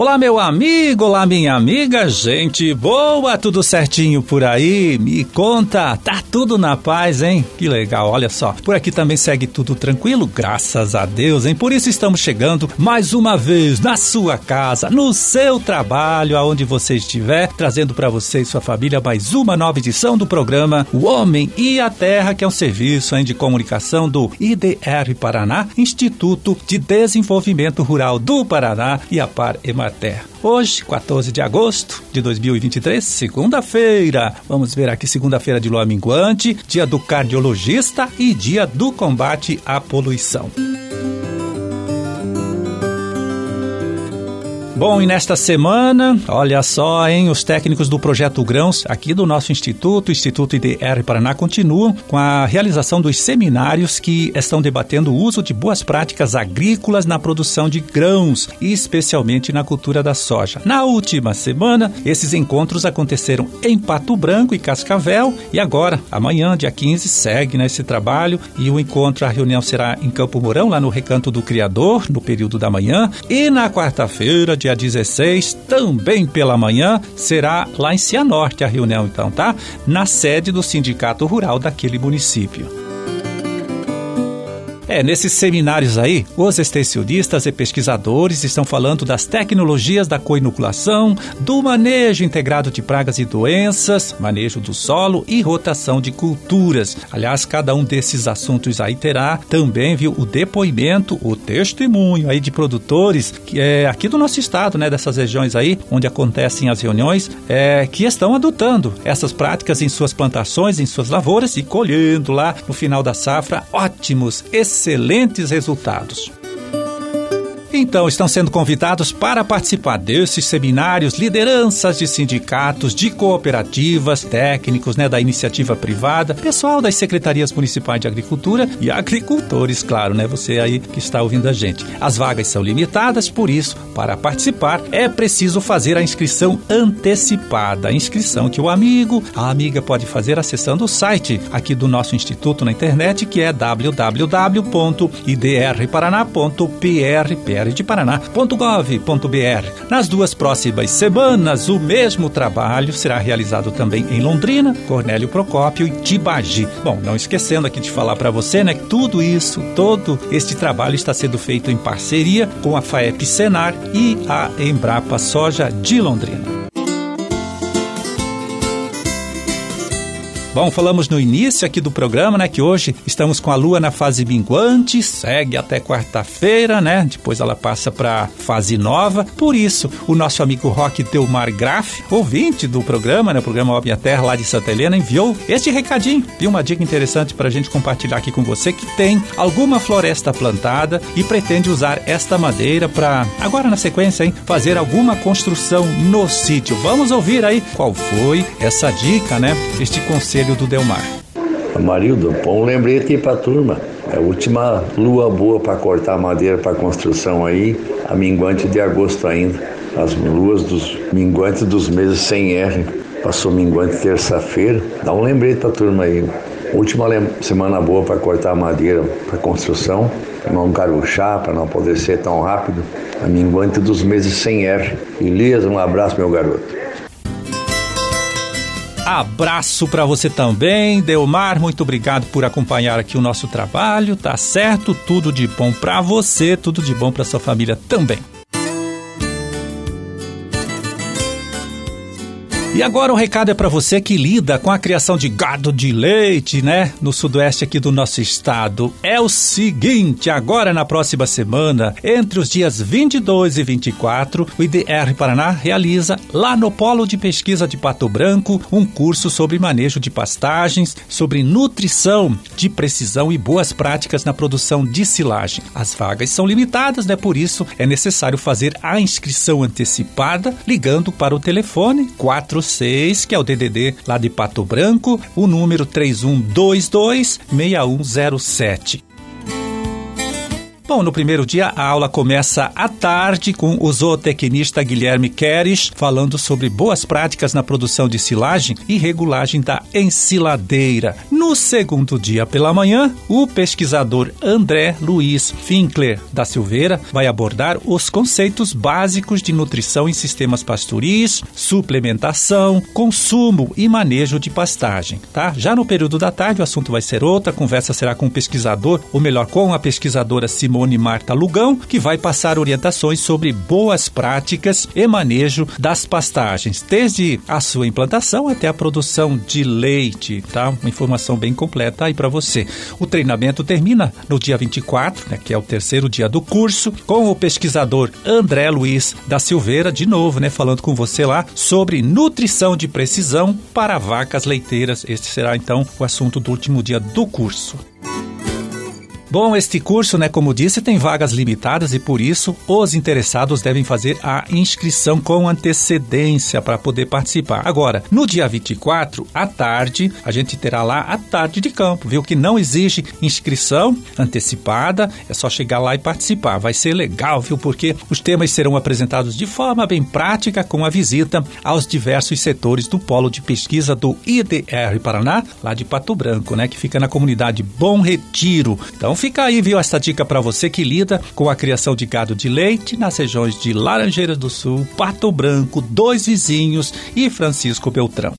Olá, meu amigo, olá, minha amiga, gente boa, tudo certinho por aí? Me conta, tá tudo na paz, hein? Que legal, olha só. Por aqui também segue tudo tranquilo, graças a Deus, hein? Por isso estamos chegando mais uma vez na sua casa, no seu trabalho, aonde você estiver, trazendo para você e sua família mais uma nova edição do programa O Homem e a Terra, que é um serviço hein, de comunicação do IDR Paraná, Instituto de Desenvolvimento Rural do Paraná e a Par Emater Terra. Hoje, 14 de agosto de 2023, segunda-feira. Vamos ver aqui segunda-feira de lua minguante, dia do cardiologista e dia do combate à poluição. Bom, e nesta semana, olha só, hein, os técnicos do Projeto Grãos, aqui do nosso Instituto, Instituto IDR Paraná, continuam com a realização dos seminários que estão debatendo o uso de boas práticas agrícolas na produção de grãos, especialmente na cultura da soja. Na última semana, esses encontros aconteceram em Pato Branco e Cascavel, e agora, amanhã, dia 15, segue nesse trabalho e o encontro, a reunião será em Campo Mourão, lá no Recanto do Criador, no período da manhã, e na quarta-feira, dia dia 16, também pela manhã, será lá em Cianorte a reunião, então, tá? Na sede do Sindicato Rural daquele município. É, nesses seminários aí, os extensionistas e pesquisadores estão falando das tecnologias da coinoculação, do manejo integrado de pragas e doenças, manejo do solo e rotação de culturas. Aliás, cada um desses assuntos aí terá também, viu, o depoimento, o testemunho aí de produtores que é aqui do nosso estado, né, dessas regiões aí onde acontecem as reuniões, é, que estão adotando essas práticas em suas plantações, em suas lavouras e colhendo lá no final da safra ótimos, excelentes excelentes resultados. Então, estão sendo convidados para participar desses seminários lideranças de sindicatos, de cooperativas, técnicos né, da iniciativa privada, pessoal das secretarias municipais de agricultura e agricultores, claro, né? Você aí que está ouvindo a gente. As vagas são limitadas, por isso, para participar é preciso fazer a inscrição antecipada. A inscrição que o amigo, a amiga pode fazer acessando o site aqui do nosso instituto na internet, que é de Paraná.gov.br. Nas duas próximas semanas, o mesmo trabalho será realizado também em Londrina, Cornélio Procópio e Tibagi. Bom, não esquecendo aqui de falar para você, né, que tudo isso, todo este trabalho está sendo feito em parceria com a FAEP Senar e a Embrapa Soja de Londrina. Bom, falamos no início aqui do programa, né, que hoje estamos com a lua na fase minguante, segue até quarta-feira, né? Depois ela passa para fase nova. Por isso, o nosso amigo Roque Delmar Graff, ouvinte do programa, né, o programa Ó Minha Terra lá de Santa Helena, enviou este recadinho e uma dica interessante para a gente compartilhar aqui com você que tem alguma floresta plantada e pretende usar esta madeira para agora na sequência, hein, fazer alguma construção no sítio. Vamos ouvir aí qual foi essa dica, né? Este conselho Conselho do Delmar. Marildo, põe um lembrete aí pra turma. É a última lua boa para cortar madeira para construção aí, a minguante de agosto ainda. As luas dos minguantes dos meses sem R. Passou minguante terça-feira. Dá um lembrete pra turma aí. Última semana boa para cortar madeira para construção, não caruchar, para não poder ser tão rápido. A minguante dos meses sem R. Elias, um abraço, meu garoto. Abraço para você também, Delmar. Muito obrigado por acompanhar aqui o nosso trabalho. Tá certo? Tudo de bom para você, tudo de bom para sua família também. E agora o um recado é para você que lida com a criação de gado de leite, né? No sudoeste aqui do nosso estado. É o seguinte, agora na próxima semana, entre os dias 22 e 24, o IDR Paraná realiza lá no Polo de Pesquisa de Pato Branco um curso sobre manejo de pastagens, sobre nutrição de precisão e boas práticas na produção de silagem. As vagas são limitadas, né? Por isso é necessário fazer a inscrição antecipada ligando para o telefone 4 06, que é o DDD lá de Pato Branco, o número 3122 6107. Bom, no primeiro dia a aula começa à tarde com o zootecnista Guilherme Queres falando sobre boas práticas na produção de silagem e regulagem da ensiladeira. No segundo dia pela manhã, o pesquisador André Luiz Finkler da Silveira vai abordar os conceitos básicos de nutrição em sistemas pastoris, suplementação, consumo e manejo de pastagem, tá? Já no período da tarde o assunto vai ser outro, a conversa será com o pesquisador, ou melhor, com a pesquisadora Simone Marta Lugão, que vai passar orientações sobre boas práticas e manejo das pastagens, desde a sua implantação até a produção de leite, tá? Uma informação bem completa aí para você. O treinamento termina no dia 24, né, que é o terceiro dia do curso, com o pesquisador André Luiz da Silveira, de novo, né, falando com você lá sobre nutrição de precisão para vacas leiteiras. Este será então o assunto do último dia do curso. Bom, este curso, né, como disse, tem vagas limitadas e por isso os interessados devem fazer a inscrição com antecedência para poder participar. Agora, no dia 24, à tarde, a gente terá lá a tarde de campo, viu? Que não exige inscrição antecipada, é só chegar lá e participar. Vai ser legal, viu? Porque os temas serão apresentados de forma bem prática com a visita aos diversos setores do polo de pesquisa do IDR Paraná, lá de Pato Branco, né, que fica na comunidade Bom Retiro. Então, fica aí, viu, esta dica para você que lida com a criação de gado de leite nas regiões de Laranjeiras do Sul, Pato Branco, Dois Vizinhos e Francisco Beltrão.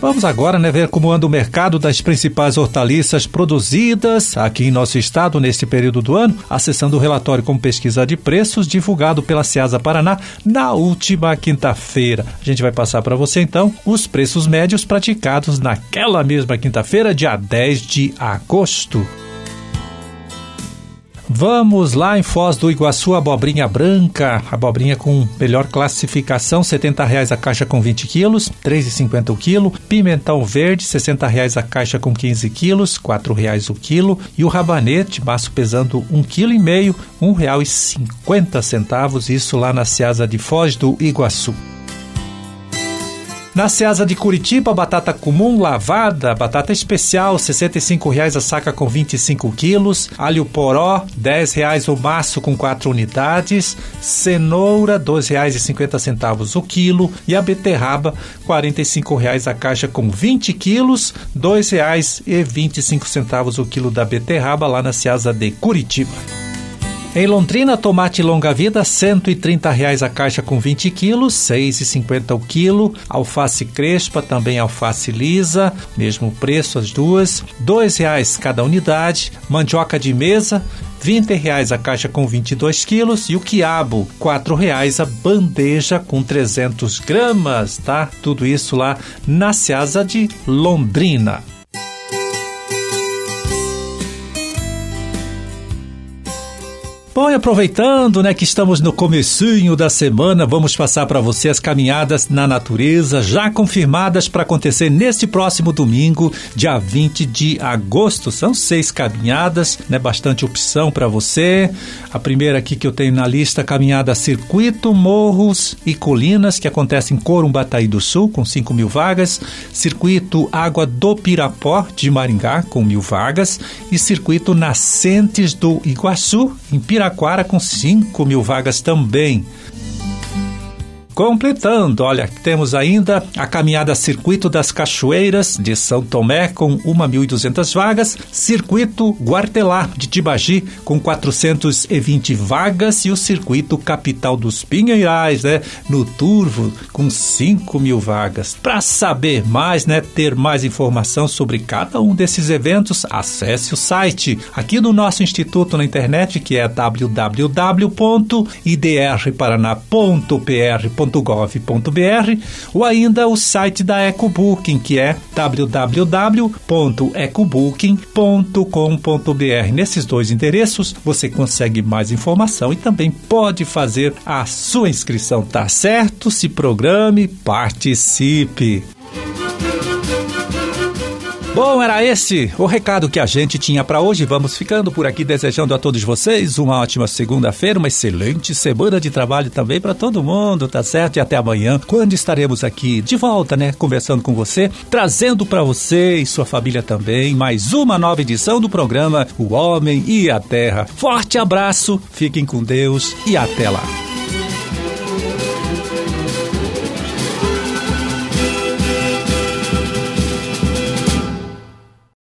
Vamos agora né, ver como anda o mercado das principais hortaliças produzidas aqui em nosso estado neste período do ano, acessando o relatório com pesquisa de preços divulgado pela Ceasa Paraná na última quinta-feira. A gente vai passar para você então os preços médios praticados naquela mesma quinta-feira, dia 10 de agosto. Vamos lá em Foz do Iguaçu, abobrinha branca, abobrinha com melhor classificação, R$ reais a caixa com 20 quilos, R$ 3,50 o quilo. Pimentão verde, R$ reais a caixa com 15 quilos, R$ reais o quilo. E o rabanete, maço pesando um quilo e meio, R$ 1,50, isso lá na Seasa de Foz do Iguaçu. Na Ceasa de Curitiba, batata comum lavada, batata especial, R$ 65,00 a saca com 25 quilos, alho poró, R$ 10,00 o maço com 4 unidades, cenoura, R$ 2,50 o quilo. E a beterraba, R$ 45,00 a caixa com 20 quilos, R$ 2,25 o quilo da beterraba lá na Ceasa de Curitiba. Em Londrina, tomate longa-vida, R$ 130,00 a caixa com 20 quilos, R$ 6,50 o quilo. Alface crespa, também alface lisa, mesmo preço as duas, R$ 2,00 cada unidade. Mandioca de mesa, R$ 20,00 a caixa com 22 quilos e o quiabo, R$ 4,00 a bandeja com 300 gramas, tá? Tudo isso lá na Seasa de Londrina. Bom, e aproveitando, né, que estamos no comecinho da semana, vamos passar para você as caminhadas na natureza já confirmadas para acontecer neste próximo domingo, dia 20 de agosto. São seis caminhadas, né, bastante opção para você. A primeira aqui que eu tenho na lista, caminhada Circuito Morros e Colinas, que acontece em Corumbataí do Sul, com 5 mil vagas. Circuito Água do Pirapó, de Maringá, com mil vagas. E Circuito Nascentes do Iguaçu, em Pirapó Piraquara com 5 mil vagas também. Completando, olha, temos ainda a caminhada Circuito das Cachoeiras de São Tomé com 1.200 vagas, Circuito Guartelá de Tibagi com 420 vagas e o Circuito Capital dos Pinheirais, né, no Turvo com 5 mil vagas. Para saber mais, né, ter mais informação sobre cada um desses eventos, acesse o site aqui do nosso instituto na internet que é www.idrparaná.pr.com www.ecobooking.gov.br ou ainda o site da EcoBooking, que é www.ecobooking.com.br. Nesses dois endereços você consegue mais informação e também pode fazer a sua inscrição, tá certo? Se programe, participe. Bom, era esse o recado que a gente tinha para hoje. Vamos ficando por aqui desejando a todos vocês uma ótima segunda-feira, uma excelente semana de trabalho também para todo mundo, tá certo? E até amanhã, quando estaremos aqui de volta, né, conversando com você, trazendo para você e sua família também mais uma nova edição do programa O Homem e a Terra. Forte abraço, fiquem com Deus e até lá.